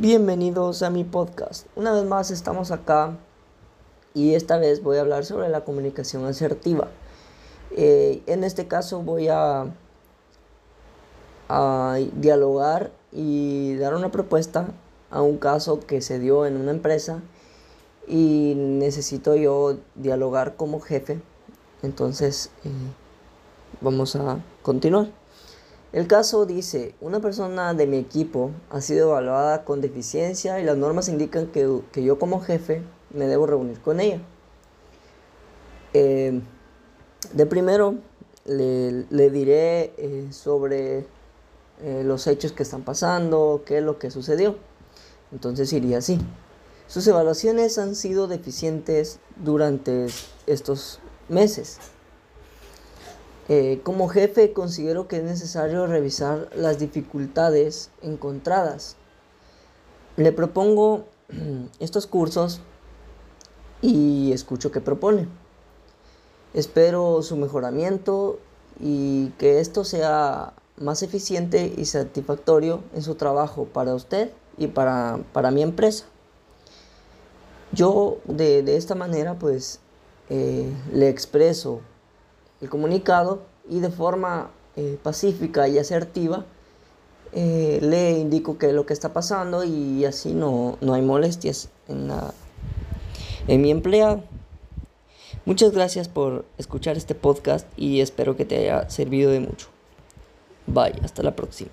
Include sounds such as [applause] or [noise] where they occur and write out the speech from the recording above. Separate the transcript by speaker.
Speaker 1: Bienvenidos a mi podcast. Una vez más estamos acá y esta vez voy a hablar sobre la comunicación asertiva. Eh, en este caso voy a, dialogar y dar una propuesta a un caso que se dio en una empresa y necesito yo dialogar como jefe. Entonces eh, vamos a continuar. El caso dice, una persona de mi equipo ha sido evaluada con deficiencia y las normas indican que, que yo como jefe me debo reunir con ella. Eh, de primero le, le diré eh, sobre eh, los hechos que están pasando, qué es lo que sucedió. Entonces iría así. Sus evaluaciones han sido deficientes durante estos meses. Eh, como jefe considero que es necesario revisar las dificultades encontradas. Le propongo [clears throat] estos cursos y escucho qué propone. Espero su mejoramiento y que esto sea más eficiente y satisfactorio en su trabajo para usted y para, para mi empresa. Yo de, de esta manera pues eh, le expreso el comunicado y de forma eh, pacífica y asertiva eh, le indico qué es lo que está pasando y así no, no hay molestias en, la, en mi empleado. Muchas gracias por escuchar este podcast y espero que te haya servido de mucho. Bye, hasta la próxima.